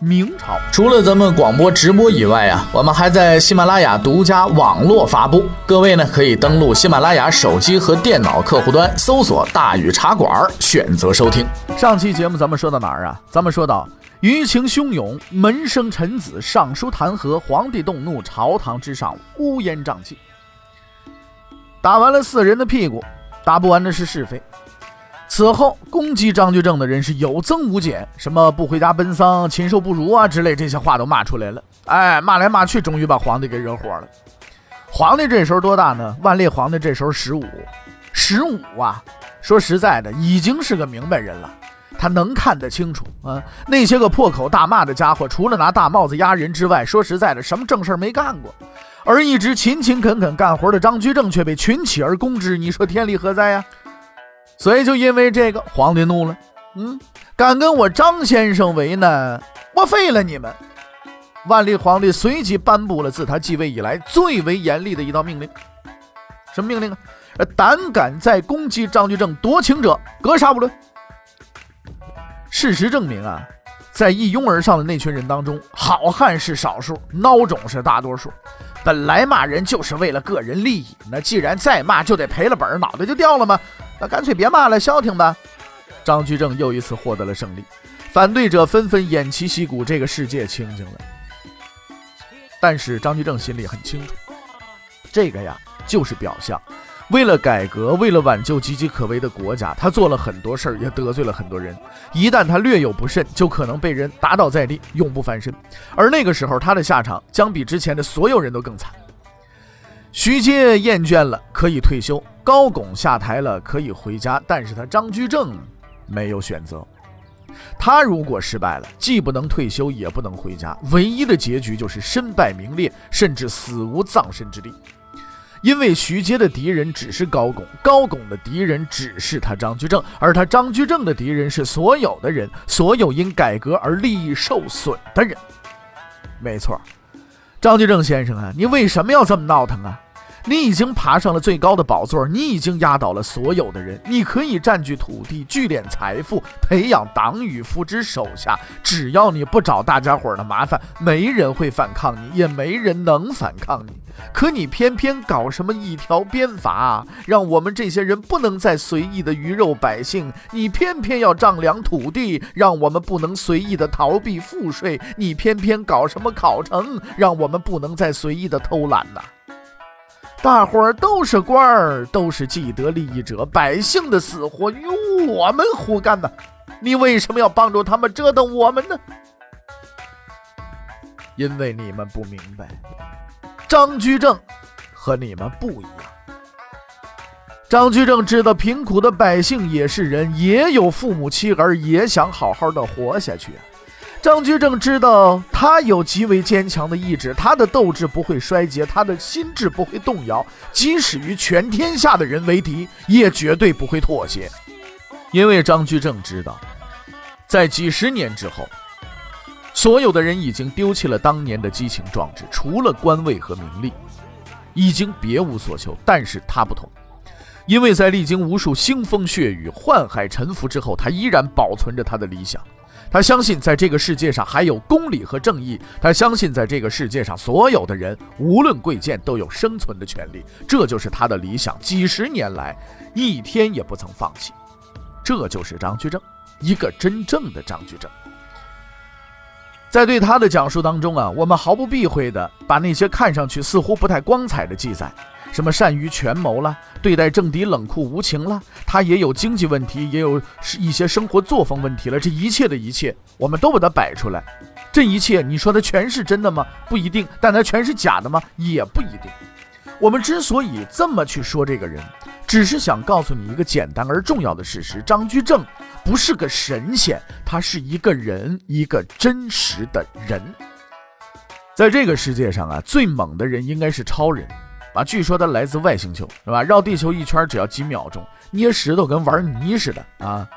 明朝，除了咱们广播直播以外啊，我们还在喜马拉雅独家网络发布。各位呢，可以登录喜马拉雅手机和电脑客户端，搜索“大禹茶馆”，选择收听。上期节目咱们说到哪儿啊？咱们说到舆情汹涌，门生臣子上书弹劾，皇帝动怒，朝堂之上乌烟瘴气。打完了四人的屁股。打不完的是是非。此后攻击张居正的人是有增无减，什么不回家奔丧、禽兽不如啊之类这些话都骂出来了。哎，骂来骂去，终于把皇帝给惹火了。皇帝这时候多大呢？万历皇帝这时候十五，十五啊！说实在的，已经是个明白人了，他能看得清楚啊。那些个破口大骂的家伙，除了拿大帽子压人之外，说实在的，什么正事没干过。而一直勤勤恳恳干活的张居正却被群起而攻之，你说天理何在呀？所以就因为这个，皇帝怒了，嗯，敢跟我张先生为难，我废了你们！万历皇帝随即颁布了自他继位以来最为严厉的一道命令，什么命令啊？胆敢再攻击张居正夺情者，格杀不论。事实证明啊，在一拥而上的那群人当中，好汉是少数，孬种是大多数。本来骂人就是为了个人利益，那既然再骂就得赔了本，脑袋就掉了吗？那干脆别骂了，消停吧。张居正又一次获得了胜利，反对者纷纷偃旗息鼓，这个世界清静了。但是张居正心里很清楚，这个呀就是表象。为了改革，为了挽救岌岌可危的国家，他做了很多事儿，也得罪了很多人。一旦他略有不慎，就可能被人打倒在地，永不翻身。而那个时候，他的下场将比之前的所有人都更惨。徐阶厌倦了，可以退休；高拱下台了，可以回家。但是他张居正没有选择。他如果失败了，既不能退休，也不能回家，唯一的结局就是身败名裂，甚至死无葬身之地。因为徐阶的敌人只是高拱，高拱的敌人只是他张居正，而他张居正的敌人是所有的人，所有因改革而利益受损的人。没错，张居正先生啊，你为什么要这么闹腾啊？你已经爬上了最高的宝座，你已经压倒了所有的人，你可以占据土地、聚敛财富、培养党羽、扶植手下。只要你不找大家伙的麻烦，没人会反抗你，也没人能反抗你。可你偏偏搞什么一条鞭法，让我们这些人不能再随意的鱼肉百姓；你偏偏要丈量土地，让我们不能随意的逃避赋税；你偏偏搞什么考成，让我们不能再随意的偷懒呐。大伙儿都是官儿，都是既得利益者，百姓的死活与我们何干呢？你为什么要帮助他们折腾我们呢？因为你们不明白，张居正和你们不一样。张居正知道贫苦的百姓也是人，也有父母妻儿，也想好好的活下去。张居正知道，他有极为坚强的意志，他的斗志不会衰竭，他的心智不会动摇，即使与全天下的人为敌，也绝对不会妥协。因为张居正知道，在几十年之后，所有的人已经丢弃了当年的激情壮志，除了官位和名利，已经别无所求。但是他不同，因为在历经无数腥风血雨、宦海沉浮之后，他依然保存着他的理想。他相信，在这个世界上还有公理和正义。他相信，在这个世界上，所有的人无论贵贱都有生存的权利。这就是他的理想，几十年来一天也不曾放弃。这就是张居正，一个真正的张居正。在对他的讲述当中啊，我们毫不避讳地把那些看上去似乎不太光彩的记载。什么善于权谋了，对待政敌冷酷无情了，他也有经济问题，也有一些生活作风问题了。这一切的一切，我们都把它摆出来。这一切，你说它全是真的吗？不一定。但它全是假的吗？也不一定。我们之所以这么去说这个人，只是想告诉你一个简单而重要的事实：张居正不是个神仙，他是一个人，一个真实的人。在这个世界上啊，最猛的人应该是超人啊！据说他来自外星球，是吧？绕地球一圈只要几秒钟，捏石头跟玩泥似的啊！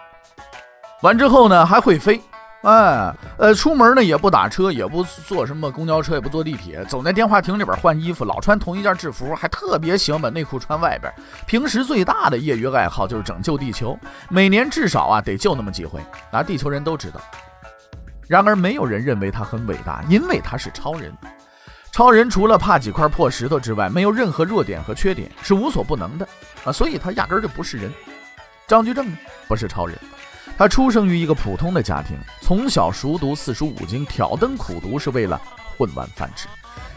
完之后呢，还会飞，哎，呃，出门呢也不打车，也不坐什么公交车，也不坐地铁，总在电话亭里边换衣服，老穿同一件制服，还特别喜欢把内裤穿外边。平时最大的业余爱好就是拯救地球，每年至少啊得救那么几回，啊，地球人都知道。然而，没有人认为他很伟大，因为他是超人。超人除了怕几块破石头之外，没有任何弱点和缺点，是无所不能的啊！所以他压根儿就不是人。张居正呢，不是超人，他出生于一个普通的家庭，从小熟读四书五经，挑灯苦读是为了混碗饭吃；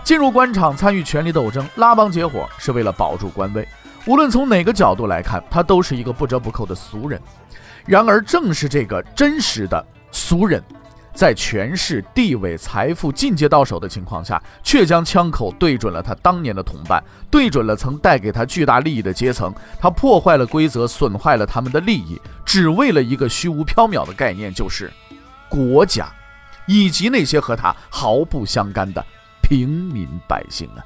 进入官场参与权力斗争，拉帮结伙是为了保住官位。无论从哪个角度来看，他都是一个不折不扣的俗人。然而，正是这个真实的俗人。在权势、地位、财富进阶到手的情况下，却将枪口对准了他当年的同伴，对准了曾带给他巨大利益的阶层。他破坏了规则，损坏了他们的利益，只为了一个虚无缥缈的概念，就是国家，以及那些和他毫不相干的平民百姓啊。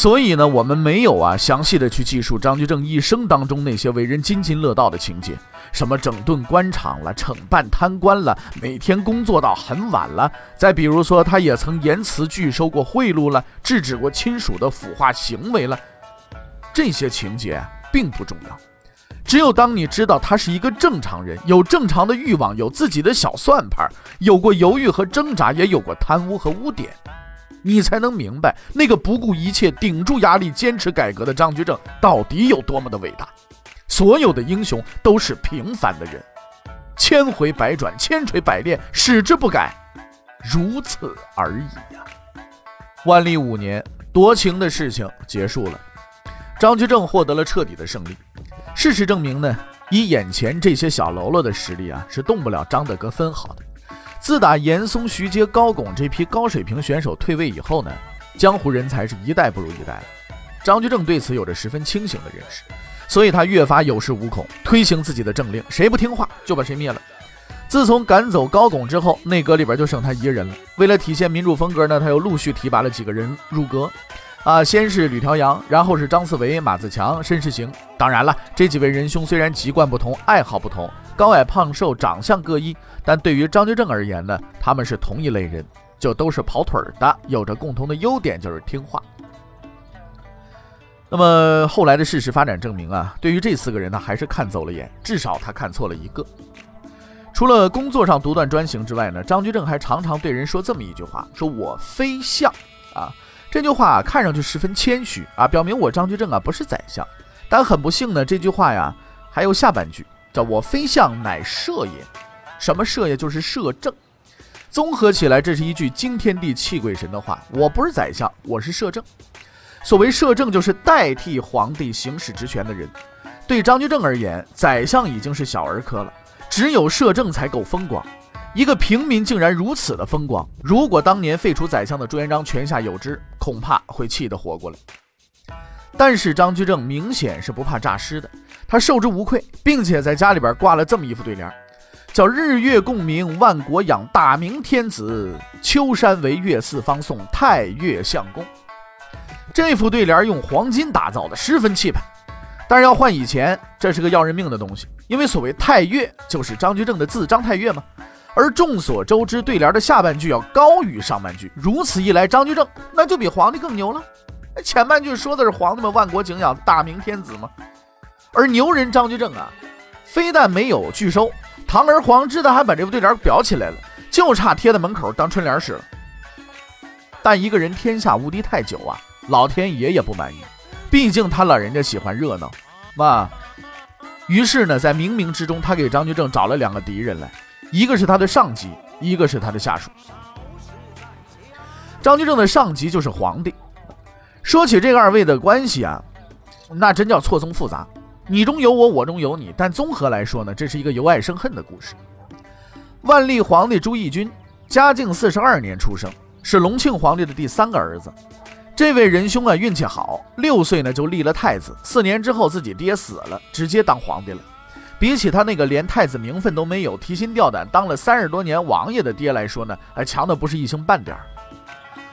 所以呢，我们没有啊详细的去记述张居正一生当中那些为人津津乐道的情节，什么整顿官场了，惩办贪官了，每天工作到很晚了。再比如说，他也曾言辞拒收过贿赂了，制止过亲属的腐化行为了。这些情节并不重要，只有当你知道他是一个正常人，有正常的欲望，有自己的小算盘，有过犹豫和挣扎，也有过贪污和污点。你才能明白，那个不顾一切、顶住压力、坚持改革的张居正到底有多么的伟大。所有的英雄都是平凡的人，千回百转、千锤百炼，矢志不改，如此而已呀。万历五年，夺情的事情结束了，张居正获得了彻底的胜利。事实证明呢，以眼前这些小喽啰的实力啊，是动不了张大哥分毫的。自打严嵩、徐阶、高拱这批高水平选手退位以后呢，江湖人才是一代不如一代了。张居正对此有着十分清醒的认识，所以他越发有恃无恐，推行自己的政令，谁不听话就把谁灭了。自从赶走高拱之后，内阁里边就剩他一人了。为了体现民主风格呢，他又陆续提拔了几个人入阁。啊，先是吕调阳，然后是张四维、马自强、申时行。当然了，这几位仁兄虽然籍贯不同，爱好不同，高矮胖瘦、长相各异，但对于张居正而言呢，他们是同一类人，就都是跑腿儿的，有着共同的优点，就是听话。那么后来的事实发展证明啊，对于这四个人呢，还是看走了眼，至少他看错了一个。除了工作上独断专行之外呢，张居正还常常对人说这么一句话：“说我非相啊。”这句话看上去十分谦虚啊，表明我张居正啊不是宰相。但很不幸呢，这句话呀还有下半句，叫我非相乃摄也。什么摄也？就是摄政。综合起来，这是一句惊天地泣鬼神的话。我不是宰相，我是摄政。所谓摄政，就是代替皇帝行使职权的人。对张居正而言，宰相已经是小儿科了，只有摄政才够风光。一个平民竟然如此的风光，如果当年废除宰相的朱元璋泉下有知，恐怕会气得活过来。但是张居正明显是不怕诈尸的，他受之无愧，并且在家里边挂了这么一副对联，叫“日月共明，万国仰，大明天子；秋山为月，四方颂，太岳相公。”这副对联用黄金打造的，十分气派。但是要换以前，这是个要人命的东西，因为所谓太岳就是张居正的字，张太岳嘛。而众所周知，对联的下半句要高于上半句，如此一来，张居正那就比皇帝更牛了。前半句说的是皇帝们万国敬仰，大明天子嘛，而牛人张居正啊，非但没有拒收，堂而皇之的还把这副对联裱起来了，就差贴在门口当春联使了。但一个人天下无敌太久啊，老天爷也不满意，毕竟他老人家喜欢热闹嘛。于是呢，在冥冥之中，他给张居正找了两个敌人来。一个是他的上级，一个是他的下属。张居正的上级就是皇帝。说起这个二位的关系啊，那真叫错综复杂，你中有我，我中有你。但综合来说呢，这是一个由爱生恨的故事。万历皇帝朱翊钧，嘉靖四十二年出生，是隆庆皇帝的第三个儿子。这位仁兄啊，运气好，六岁呢就立了太子，四年之后自己爹死了，直接当皇帝了。比起他那个连太子名分都没有、提心吊胆当了三十多年王爷的爹来说呢，还强的不是一星半点儿。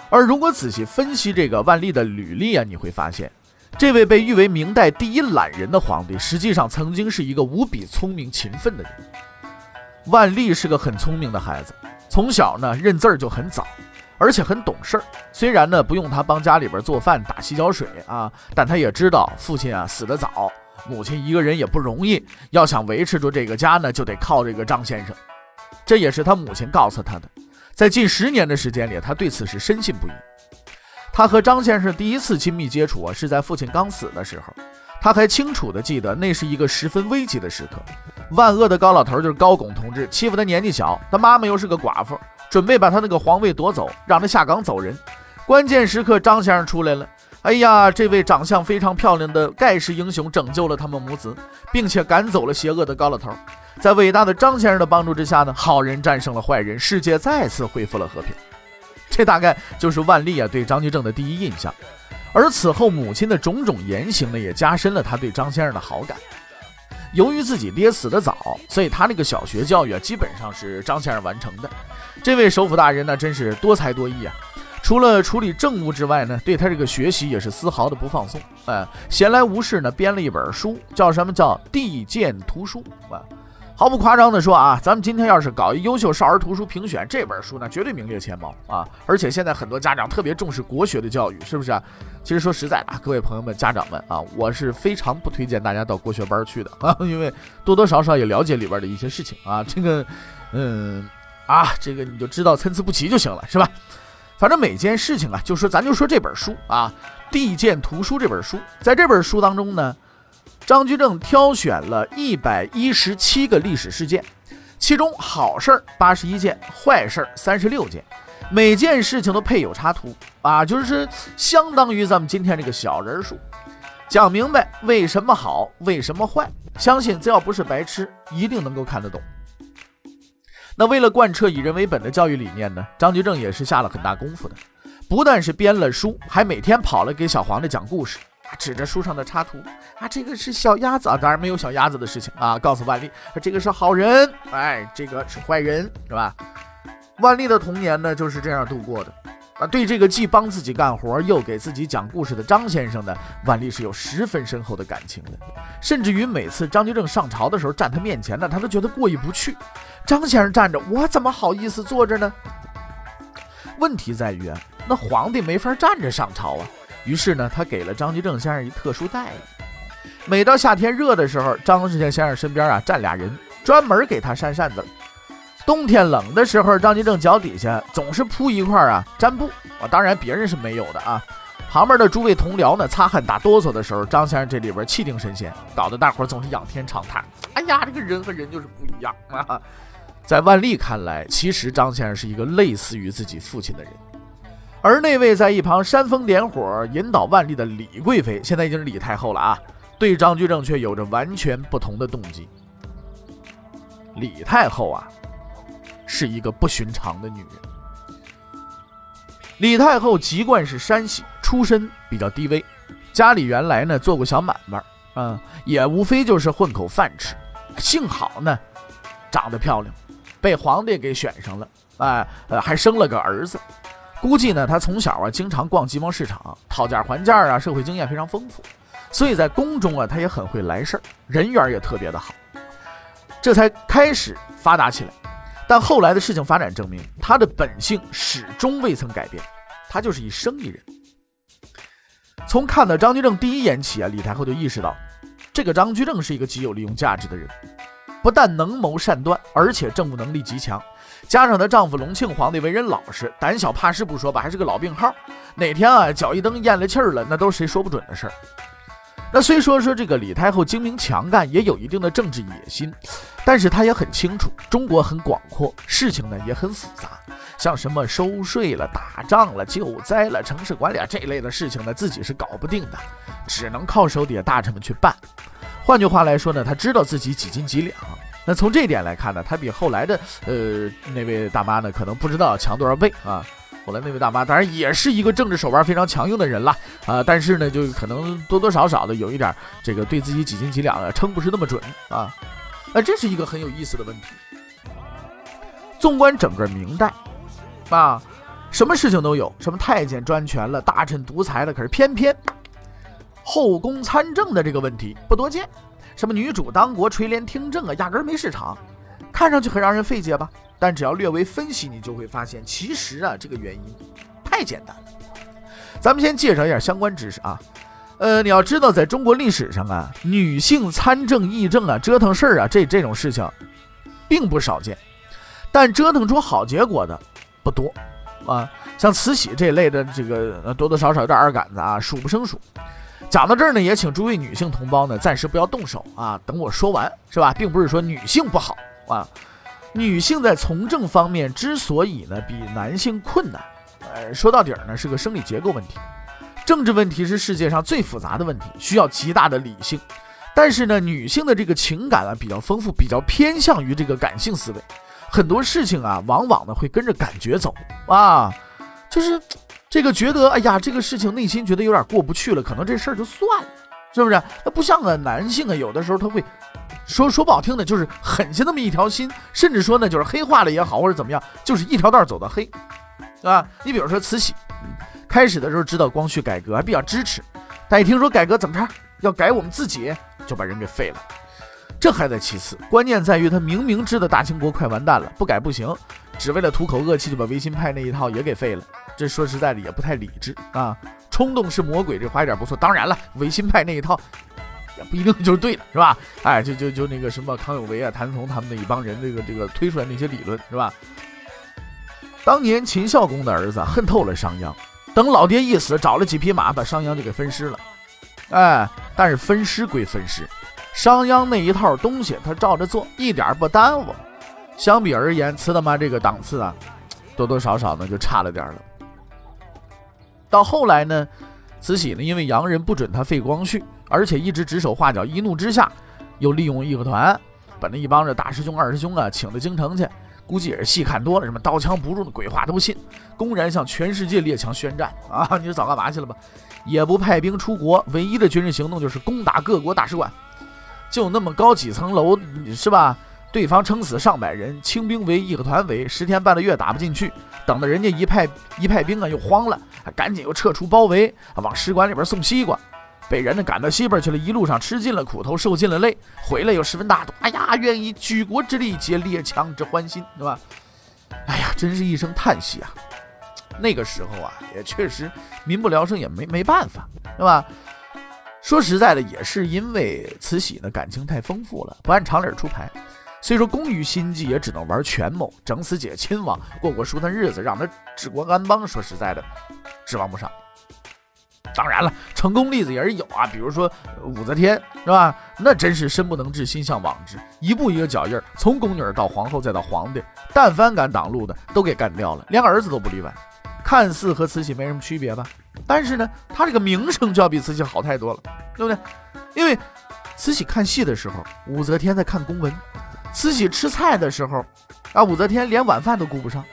而如果仔细分析这个万历的履历啊，你会发现，这位被誉为明代第一懒人的皇帝，实际上曾经是一个无比聪明勤奋的人。万历是个很聪明的孩子，从小呢认字儿就很早，而且很懂事儿。虽然呢不用他帮家里边做饭、打洗脚水啊，但他也知道父亲啊死得早，母亲一个人也不容易，要想维持住这个家呢，就得靠这个张先生。这也是他母亲告诉他的。在近十年的时间里，他对此是深信不疑。他和张先生第一次亲密接触啊，是在父亲刚死的时候。他还清楚地记得，那是一个十分危急的时刻。万恶的高老头就是高拱同志，欺负他年纪小，他妈妈又是个寡妇，准备把他那个皇位夺走，让他下岗走人。关键时刻，张先生出来了。哎呀，这位长相非常漂亮的盖世英雄拯救了他们母子，并且赶走了邪恶的高老头。在伟大的张先生的帮助之下呢，好人战胜了坏人，世界再次恢复了和平。这大概就是万历啊对张居正的第一印象。而此后母亲的种种言行呢，也加深了他对张先生的好感。由于自己爹死得早，所以他那个小学教育啊，基本上是张先生完成的。这位首辅大人呢，真是多才多艺啊！除了处理政务之外呢，对他这个学习也是丝毫的不放松。哎，闲来无事呢，编了一本书，叫什么叫《地鉴图书》啊。毫不夸张地说啊，咱们今天要是搞一优秀少儿图书评选，这本书呢绝对名列前茅啊！而且现在很多家长特别重视国学的教育，是不是？其实说实在的，各位朋友们、家长们啊，我是非常不推荐大家到国学班去的啊，因为多多少少也了解里边的一些事情啊。这个，嗯，啊，这个你就知道参差不齐就行了，是吧？反正每件事情啊，就说咱就说这本书啊，《地鉴图书》这本书，在这本书当中呢。张居正挑选了一百一十七个历史事件，其中好事儿八十一件，坏事儿三十六件，每件事情都配有插图啊，就是相当于咱们今天这个小人书，讲明白为什么好，为什么坏。相信只要不是白痴，一定能够看得懂。那为了贯彻以人为本的教育理念呢，张居正也是下了很大功夫的，不但是编了书，还每天跑了给小皇帝讲故事。指着书上的插图啊，这个是小鸭子啊，当然没有小鸭子的事情啊。告诉万历，这个是好人，哎，这个是坏人，是吧？万历的童年呢就是这样度过的啊。对这个既帮自己干活又给自己讲故事的张先生呢，万历是有十分深厚的感情的，甚至于每次张居正上朝的时候站他面前呢，他都觉得过意不去。张先生站着，我怎么好意思坐着呢？问题在于啊，那皇帝没法站着上朝啊。于是呢，他给了张居正先生一特殊待遇。每到夏天热的时候，张世先生身边啊站俩人，专门给他扇扇子；冬天冷的时候，张居正脚底下总是铺一块啊毡布啊。当然别人是没有的啊。旁边的诸位同僚呢，擦汗打哆嗦的时候，张先生这里边气定神闲，搞得大伙总是仰天长叹：“哎呀，这个人和人就是不一样啊！”在万历看来，其实张先生是一个类似于自己父亲的人。而那位在一旁煽风点火、引导万历的李贵妃，现在已经是李太后了啊，对张居正却有着完全不同的动机。李太后啊，是一个不寻常的女人。李太后籍贯是山西，出身比较低微，家里原来呢做过小买卖，啊，也无非就是混口饭吃。幸好呢，长得漂亮，被皇帝给选上了，哎，呃，还生了个儿子。估计呢，他从小啊经常逛集贸市场，讨价还价啊，社会经验非常丰富，所以在宫中啊，他也很会来事儿，人缘也特别的好，这才开始发达起来。但后来的事情发展证明，他的本性始终未曾改变，他就是一生意人。从看到张居正第一眼起啊，李太后就意识到，这个张居正是一个极有利用价值的人，不但能谋善断，而且政务能力极强。加上她丈夫隆庆皇帝为人老实、胆小怕事不说吧，还是个老病号，哪天啊脚一蹬咽了气儿了，那都是谁说不准的事儿。那虽说说这个李太后精明强干，也有一定的政治野心，但是她也很清楚，中国很广阔，事情呢也很复杂，像什么收税了、打仗了、救灾了、城市管理这类的事情呢，自己是搞不定的，只能靠手底下大臣们去办。换句话来说呢，她知道自己几斤几两。那从这一点来看呢，他比后来的呃那位大妈呢，可能不知道强多少倍啊。后来那位大妈当然也是一个政治手腕非常强硬的人了啊，但是呢，就可能多多少少的有一点这个对自己几斤几两啊称不是那么准啊。那这是一个很有意思的问题。纵观整个明代啊，什么事情都有，什么太监专权了，大臣独裁了，可是偏偏后宫参政的这个问题不多见。什么女主当国垂帘听政啊，压根儿没市场，看上去很让人费解吧？但只要略微分析，你就会发现，其实啊，这个原因太简单了。咱们先介绍一下相关知识啊。呃，你要知道，在中国历史上啊，女性参政议政啊，折腾事儿啊，这这种事情并不少见，但折腾出好结果的不多啊。像慈禧这类的，这个多多少少有点二杆子啊，数不胜数。讲到这儿呢，也请诸位女性同胞呢，暂时不要动手啊，等我说完，是吧？并不是说女性不好啊，女性在从政方面之所以呢比男性困难，呃，说到底儿呢是个生理结构问题。政治问题是世界上最复杂的问题，需要极大的理性。但是呢，女性的这个情感啊比较丰富，比较偏向于这个感性思维，很多事情啊往往呢会跟着感觉走啊，就是这个觉得，哎呀，这个事情内心觉得有点过不去了，可能这事儿就算了，是不是？那不像个男性啊，有的时候他会说说不好听的，就是狠下那么一条心，甚至说呢就是黑化了也好，或者怎么样，就是一条道走到黑，啊，你比如说慈禧。开始的时候知道光绪改革还比较支持，但一听说改革怎么着要改我们自己，就把人给废了。这还在其次，关键在于他明明知道大清国快完蛋了，不改不行，只为了吐口恶气就把维新派那一套也给废了。这说实在的也不太理智啊！冲动是魔鬼，这话一点不错。当然了，维新派那一套也不一定就是对的，是吧？哎，就就就那个什么康有为啊、谭松他们那一帮人，这个这个推出来那些理论，是吧？当年秦孝公的儿子恨透了商鞅。等老爹一死，找了几匹马，把商鞅就给分尸了。哎，但是分尸归分尸，商鞅那一套东西他照着做，一点不耽误。相比而言，慈他妈这个档次啊，多多少少呢就差了点了。到后来呢，慈禧呢因为洋人不准他废光绪，而且一直指手画脚，一怒之下又利用义和团，把那一帮这大师兄二师兄啊请到京城去。估计也是戏看多了，什么刀枪不入的鬼话都信，公然向全世界列强宣战啊！你早干嘛去了吧？也不派兵出国，唯一的军事行动就是攻打各国大使馆，就那么高几层楼，是吧？对方撑死上百人，清兵围义和团围，十天半个月打不进去，等到人家一派一派兵啊又慌了，赶紧又撤出包围，往使馆里边送西瓜。被人呢赶到西边去了，一路上吃尽了苦头，受尽了累，回来又十分大度。哎呀，愿以举国之力解列强之欢心，对吧？哎呀，真是一声叹息啊！那个时候啊，也确实民不聊生，也没没办法，对吧？说实在的，也是因为慈禧呢感情太丰富了，不按常理出牌，所以说工于心计，也只能玩权谋，整死姐亲王，过过舒坦日子，让他治国安邦。说实在的，指望不上。当然了，成功例子也是有啊，比如说武则天，是吧？那真是身不能至，心向往之，一步一个脚印儿，从宫女到皇后再到皇帝，但凡敢挡路的都给干掉了，连儿子都不例外。看似和慈禧没什么区别吧？但是呢，她这个名声就要比慈禧好太多了，对不对？因为慈禧看戏的时候，武则天在看公文；慈禧吃菜的时候，啊，武则天连晚饭都顾不上。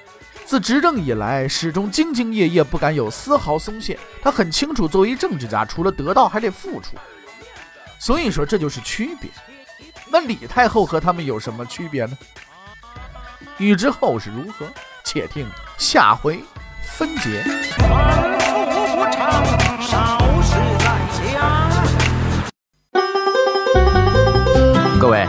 自执政以来，始终兢兢业业，不敢有丝毫松懈。他很清楚，作为政治家，除了得到，还得付出。所以说，这就是区别。那李太后和他们有什么区别呢？欲知后事如何，且听下回分解。各位，